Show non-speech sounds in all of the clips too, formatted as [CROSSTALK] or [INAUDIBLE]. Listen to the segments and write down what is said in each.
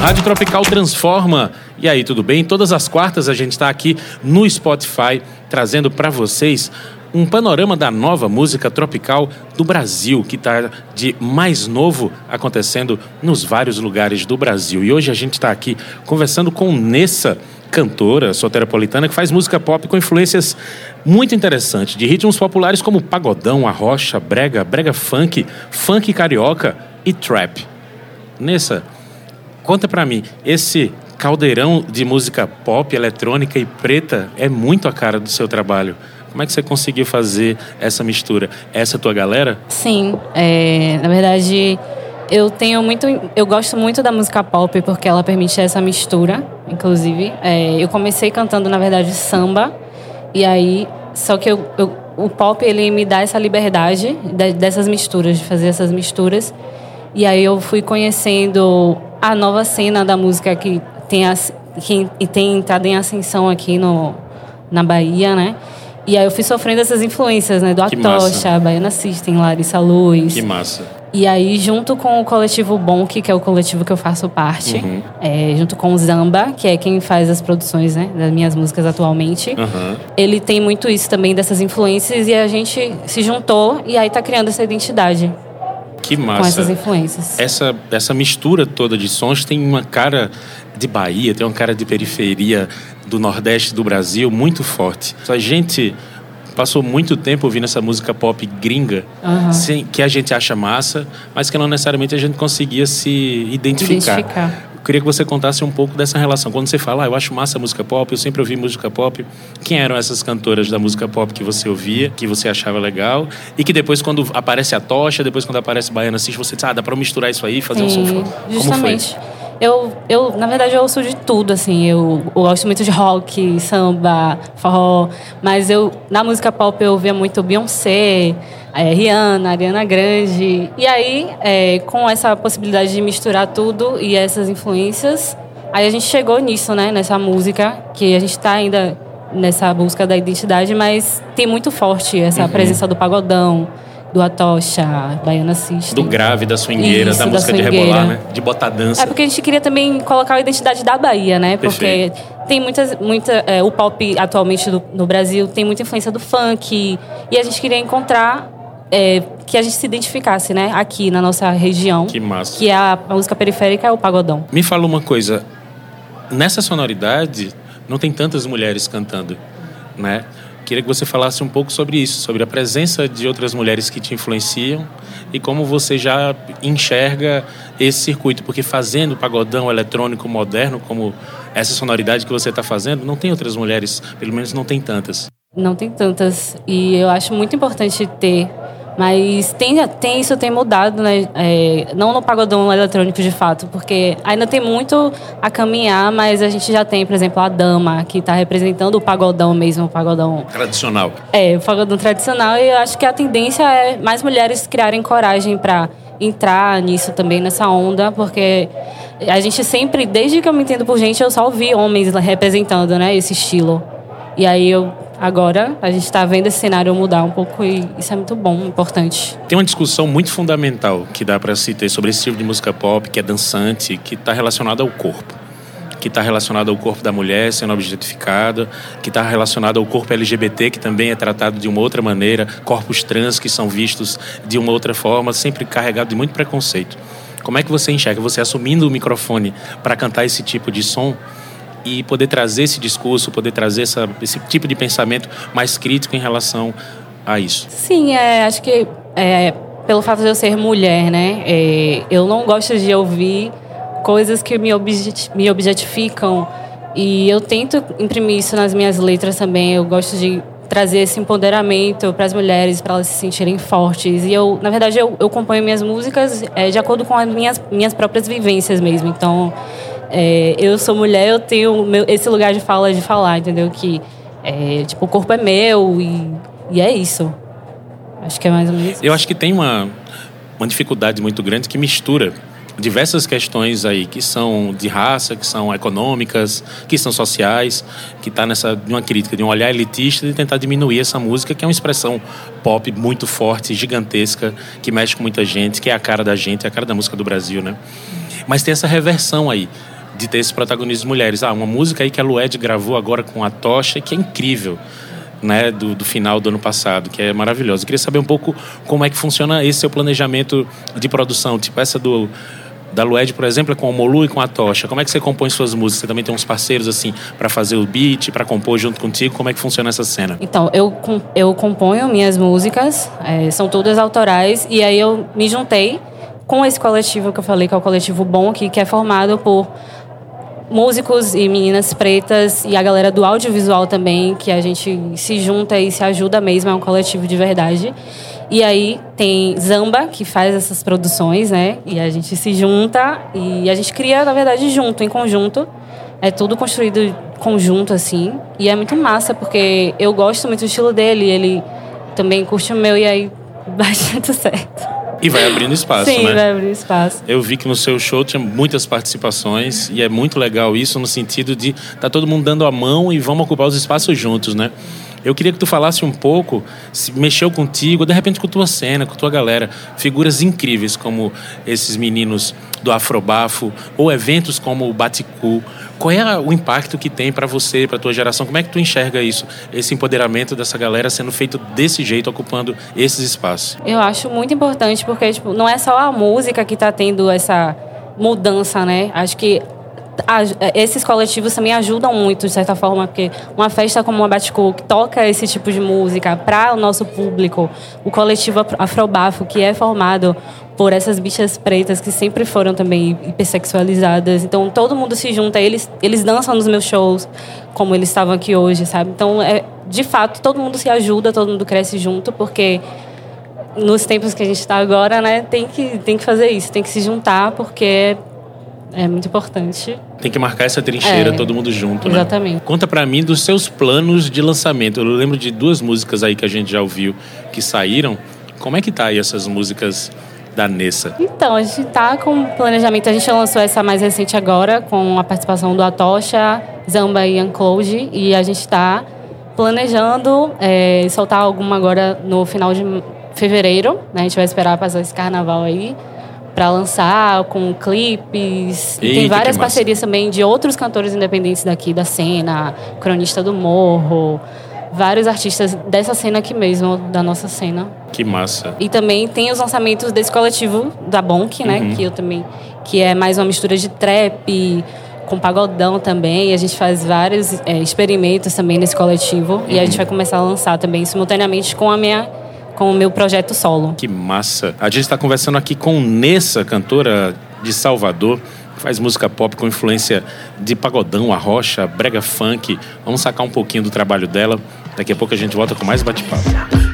Rádio Tropical transforma. E aí, tudo bem? Todas as quartas a gente está aqui no Spotify trazendo para vocês um panorama da nova música tropical do Brasil, que está de mais novo acontecendo nos vários lugares do Brasil. E hoje a gente está aqui conversando com Nessa, cantora soteropolitana que faz música pop com influências muito interessantes, de ritmos populares como pagodão, arrocha, brega, brega funk, funk carioca e trap. Nessa, Conta para mim, esse caldeirão de música pop, eletrônica e preta é muito a cara do seu trabalho. Como é que você conseguiu fazer essa mistura? Essa é a tua galera? Sim, é, na verdade eu tenho muito, eu gosto muito da música pop porque ela permite essa mistura, inclusive. É, eu comecei cantando na verdade samba e aí só que eu, eu, o pop ele me dá essa liberdade dessas misturas, de fazer essas misturas. E aí eu fui conhecendo a nova cena da música que tem, a, que tem entrado em ascensão aqui no, na Bahia, né? E aí eu fui sofrendo essas influências, né? Do Atocha, Baiana System, Larissa Luz. Que massa. E aí, junto com o coletivo Bonk, que é o coletivo que eu faço parte, uhum. é, junto com o Zamba, que é quem faz as produções né, das minhas músicas atualmente, uhum. ele tem muito isso também, dessas influências, e a gente se juntou e aí tá criando essa identidade. Que massa. Com essas influências. Essa, essa mistura toda de sons tem uma cara de Bahia, tem uma cara de periferia do Nordeste do Brasil muito forte. A gente passou muito tempo ouvindo essa música pop gringa, uhum. sem, que a gente acha massa, mas que não necessariamente a gente conseguia se identificar. identificar. Eu queria que você contasse um pouco dessa relação. Quando você fala, ah, eu acho massa a música pop, eu sempre ouvi música pop. Quem eram essas cantoras da música pop que você ouvia, que você achava legal? E que depois, quando aparece a tocha, depois, quando aparece Baiana Assiste, você diz, ah, dá pra misturar isso aí e fazer Sim, um som. Como justamente. foi? Eu, eu, na verdade, eu ouço de tudo, assim. Eu, eu, gosto muito de rock, samba, forró. Mas eu, na música pop, eu ouvia muito Beyoncé, é, Rihanna, Ariana Grande. E aí, é, com essa possibilidade de misturar tudo e essas influências, aí a gente chegou nisso, né? Nessa música, que a gente está ainda nessa busca da identidade, mas tem muito forte essa uhum. presença do pagodão, do Atocha, Baiana System. Do grave, da swingueira, Isso, da música da de rebolar, né? De botar dança. É porque a gente queria também colocar a identidade da Bahia, né? Porque Perfeito. tem muitas, muita, é, o pop atualmente do, no Brasil tem muita influência do funk e a gente queria encontrar é, que a gente se identificasse, né? Aqui na nossa região. Que massa. Que é a, a música periférica é o pagodão. Me fala uma coisa. Nessa sonoridade, não tem tantas mulheres cantando, né? Queria que você falasse um pouco sobre isso, sobre a presença de outras mulheres que te influenciam e como você já enxerga esse circuito, porque fazendo pagodão eletrônico moderno, como essa sonoridade que você está fazendo, não tem outras mulheres, pelo menos não tem tantas. Não tem tantas. E eu acho muito importante ter mas tem, tem isso tem mudado, né? É, não no pagodão eletrônico de fato, porque ainda tem muito a caminhar, mas a gente já tem, por exemplo, a dama, que está representando o pagodão mesmo, o pagodão. Tradicional. É, o pagodão tradicional, e eu acho que a tendência é mais mulheres criarem coragem para entrar nisso também, nessa onda, porque a gente sempre, desde que eu me entendo por gente, eu só ouvi homens representando, né, esse estilo. E aí eu Agora a gente está vendo esse cenário mudar um pouco e isso é muito bom, importante. Tem uma discussão muito fundamental que dá para se ter sobre esse tipo de música pop que é dançante, que está relacionada ao corpo que está relacionado ao corpo da mulher sendo objetificada, que está relacionado ao corpo LGBT, que também é tratado de uma outra maneira, corpos trans que são vistos de uma outra forma, sempre carregado de muito preconceito. Como é que você enxerga? Você assumindo o microfone para cantar esse tipo de som, e poder trazer esse discurso, poder trazer essa, esse tipo de pensamento mais crítico em relação a isso. Sim, é, acho que é, pelo fato de eu ser mulher, né, é, eu não gosto de ouvir coisas que me, objet, me objetificam e eu tento imprimir isso nas minhas letras também. Eu gosto de trazer esse empoderamento para as mulheres, para elas se sentirem fortes. E eu, na verdade, eu, eu componho minhas músicas é, de acordo com as minhas, minhas próprias vivências mesmo. Então, é, eu sou mulher, eu tenho meu, esse lugar de fala de falar, entendeu? Que é, tipo, o corpo é meu e, e é isso. Acho que é mais ou menos isso. Eu acho que tem uma, uma dificuldade muito grande que mistura diversas questões aí que são de raça, que são econômicas, que são sociais, que está nessa de uma crítica, de um olhar elitista de tentar diminuir essa música que é uma expressão pop muito forte, gigantesca, que mexe com muita gente, que é a cara da gente, é a cara da música do Brasil, né? Mas tem essa reversão aí de ter esse protagonismo de mulheres. Ah, uma música aí que a Lued gravou agora com a Tocha, que é incrível. Né, do, do, final do ano passado, que é maravilhoso. Eu queria saber um pouco como é que funciona esse seu planejamento de produção, tipo essa do da Lued, por exemplo, é com o Molu e com a Tocha. Como é que você compõe suas músicas? Você também tem uns parceiros assim para fazer o beat, para compor junto contigo? Como é que funciona essa cena? Então, eu, eu componho minhas músicas, é, são todas autorais, e aí eu me juntei com esse coletivo que eu falei, que é o coletivo Bom aqui, que é formado por músicos e meninas pretas e a galera do audiovisual também, que a gente se junta e se ajuda mesmo, é um coletivo de verdade. E aí tem Zamba, que faz essas produções, né? E a gente se junta e a gente cria, na verdade, junto, em conjunto. É tudo construído conjunto, assim. E é muito massa, porque eu gosto muito do estilo dele, ele também curte o meu, e aí [LAUGHS] bastante certo. E vai abrindo espaço, Sim, né? Sim, vai abrindo espaço. Eu vi que no seu show tinha muitas participações e é muito legal isso no sentido de tá todo mundo dando a mão e vamos ocupar os espaços juntos, né? Eu queria que tu falasse um pouco, se mexeu contigo, de repente com tua cena, com tua galera, figuras incríveis como esses meninos do Afrobafo ou eventos como o Baticu. Qual é o impacto que tem para você, para tua geração? Como é que tu enxerga isso, esse empoderamento dessa galera sendo feito desse jeito, ocupando esses espaços? Eu acho muito importante porque tipo, não é só a música que está tendo essa mudança, né? Acho que esses coletivos também ajudam muito, de certa forma, porque uma festa como a Batco, que toca esse tipo de música para o nosso público, o coletivo Afrobafo, que é formado por essas bichas pretas que sempre foram também hipersexualizadas. Então, todo mundo se junta, eles, eles dançam nos meus shows, como eles estavam aqui hoje, sabe? Então, é, de fato, todo mundo se ajuda, todo mundo cresce junto, porque nos tempos que a gente está agora, né, tem que, tem que fazer isso, tem que se juntar, porque é muito importante. Tem que marcar essa trincheira é, todo mundo junto, né? Exatamente. Conta para mim dos seus planos de lançamento. Eu lembro de duas músicas aí que a gente já ouviu que saíram. Como é que tá aí essas músicas da Nessa? Então, a gente tá com planejamento. A gente lançou essa mais recente agora, com a participação do Atocha, Zamba e Unclose. E a gente está planejando é, soltar alguma agora no final de fevereiro. Né? A gente vai esperar passar esse carnaval aí para lançar com clipes. Eita, tem várias parcerias também de outros cantores independentes daqui da cena, Cronista do Morro, vários artistas dessa cena aqui mesmo, da nossa cena. Que massa. E também tem os lançamentos desse coletivo da Bonk, né, uhum. que eu também que é mais uma mistura de trap com pagodão também. A gente faz vários é, experimentos também nesse coletivo uhum. e a gente vai começar a lançar também simultaneamente com a minha com o meu projeto solo. Que massa! A gente está conversando aqui com Nessa, cantora de Salvador, que faz música pop com influência de pagodão, arrocha, brega funk. Vamos sacar um pouquinho do trabalho dela. Daqui a pouco a gente volta com mais bate-papo.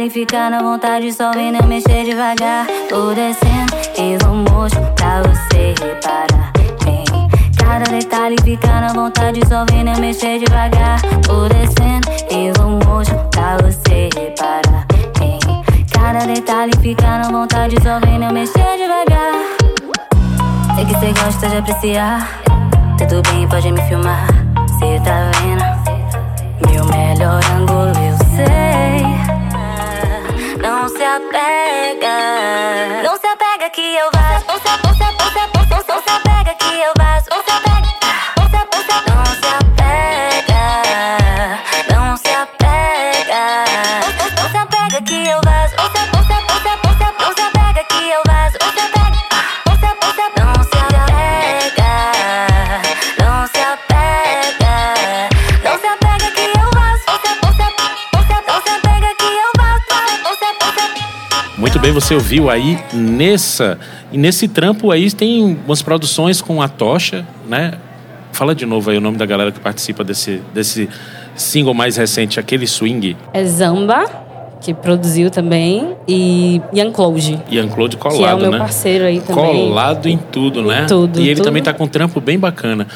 Detalhe fica na vontade, só vendo eu mexer devagar. Tô descendo em motion pra você reparar. Cada detalhe fica na vontade, só vendo eu mexer devagar. Tô descendo em motion pra você reparar. Cada detalhe fica na vontade, só vendo eu mexer devagar. Sei que cê gosta de apreciar. Tudo bem, pode me filmar. Cê tá vendo? Meu melhor ângulo eu sei. Não se apega. Apega que eu vazo. Não se, não você ouviu aí nessa. E nesse trampo aí tem umas produções com a Tocha, né? Fala de novo aí o nome da galera que participa desse, desse single mais recente, aquele swing. É Zamba, que produziu também, e Ian Claude. Ian Claude colado, que é o meu né? parceiro aí também. Colado em tudo, né? tudo, E ele tudo. também tá com um trampo bem bacana.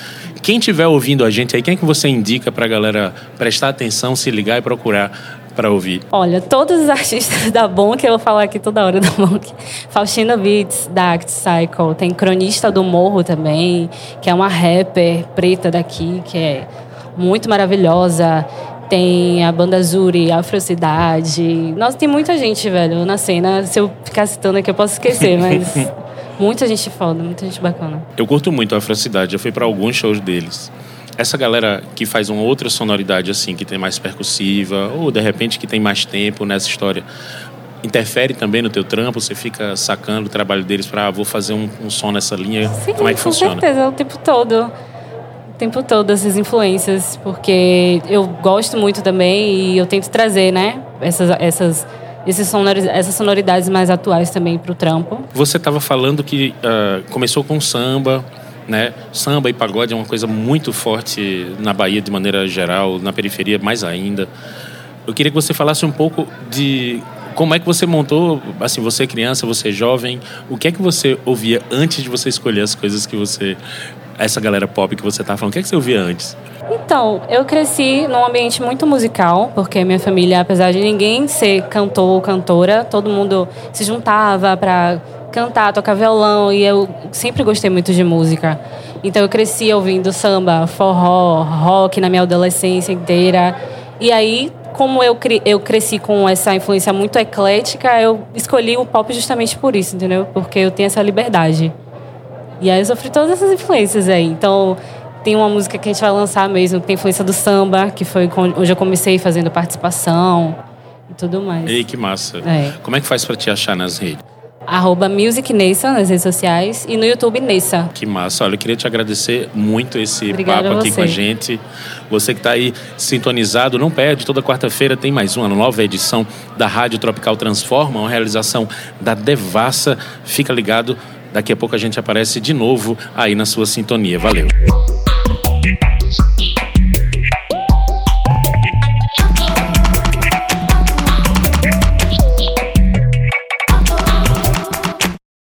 Quem tiver ouvindo a gente aí, quem é que você indica pra galera prestar atenção, se ligar e procurar pra ouvir? Olha, todos os [LAUGHS] artistas da Bonk, eu vou falar aqui toda hora da Bonk. Faustina Beats, da Act Cycle. Tem Cronista do Morro também, que é uma rapper preta daqui, que é muito maravilhosa. Tem a banda Zuri, Afrocidade. Nossa, tem muita gente, velho, na cena. Se eu ficar citando aqui, eu posso esquecer, mas... [LAUGHS] muita gente foda, muita gente bacana. Eu curto muito a Afrocidade, eu fui pra alguns shows deles. Essa galera que faz uma outra sonoridade assim, que tem mais percussiva, ou de repente que tem mais tempo nessa história, interfere também no teu trampo? Você fica sacando o trabalho deles pra ah, vou fazer um, um som nessa linha? Sim, Como é que com funciona? certeza, o tempo todo. O tempo todo, essas influências, porque eu gosto muito também e eu tento trazer, né, essas, essas, esses sonori- essas sonoridades mais atuais também pro trampo. Você estava falando que ah, começou com samba, né? Samba e pagode é uma coisa muito forte na Bahia de maneira geral, na periferia mais ainda. Eu queria que você falasse um pouco de como é que você montou, assim, você criança, você jovem, o que é que você ouvia antes de você escolher as coisas que você essa galera pop que você tá falando, o que é que você ouvia antes? Então, eu cresci num ambiente muito musical, porque minha família, apesar de ninguém ser cantor ou cantora, todo mundo se juntava para cantar, tocar violão, e eu sempre gostei muito de música. Então, eu cresci ouvindo samba, forró, rock na minha adolescência inteira. E aí, como eu, cre- eu cresci com essa influência muito eclética, eu escolhi o pop justamente por isso, entendeu? Porque eu tenho essa liberdade. E aí eu sofri todas essas influências aí. Então, tem uma música que a gente vai lançar mesmo, que tem influência do samba, que foi onde eu comecei fazendo participação e tudo mais. Ei, que massa. É. Como é que faz para te achar nas redes? Arroba Music Nessa nas redes sociais e no YouTube Nessa. Que massa. Olha, eu queria te agradecer muito esse Obrigada papo aqui você. com a gente. Você que está aí sintonizado, não perde. Toda quarta-feira tem mais uma nova edição da Rádio Tropical Transforma, uma realização da Devassa. Fica ligado, daqui a pouco a gente aparece de novo aí na sua sintonia. Valeu.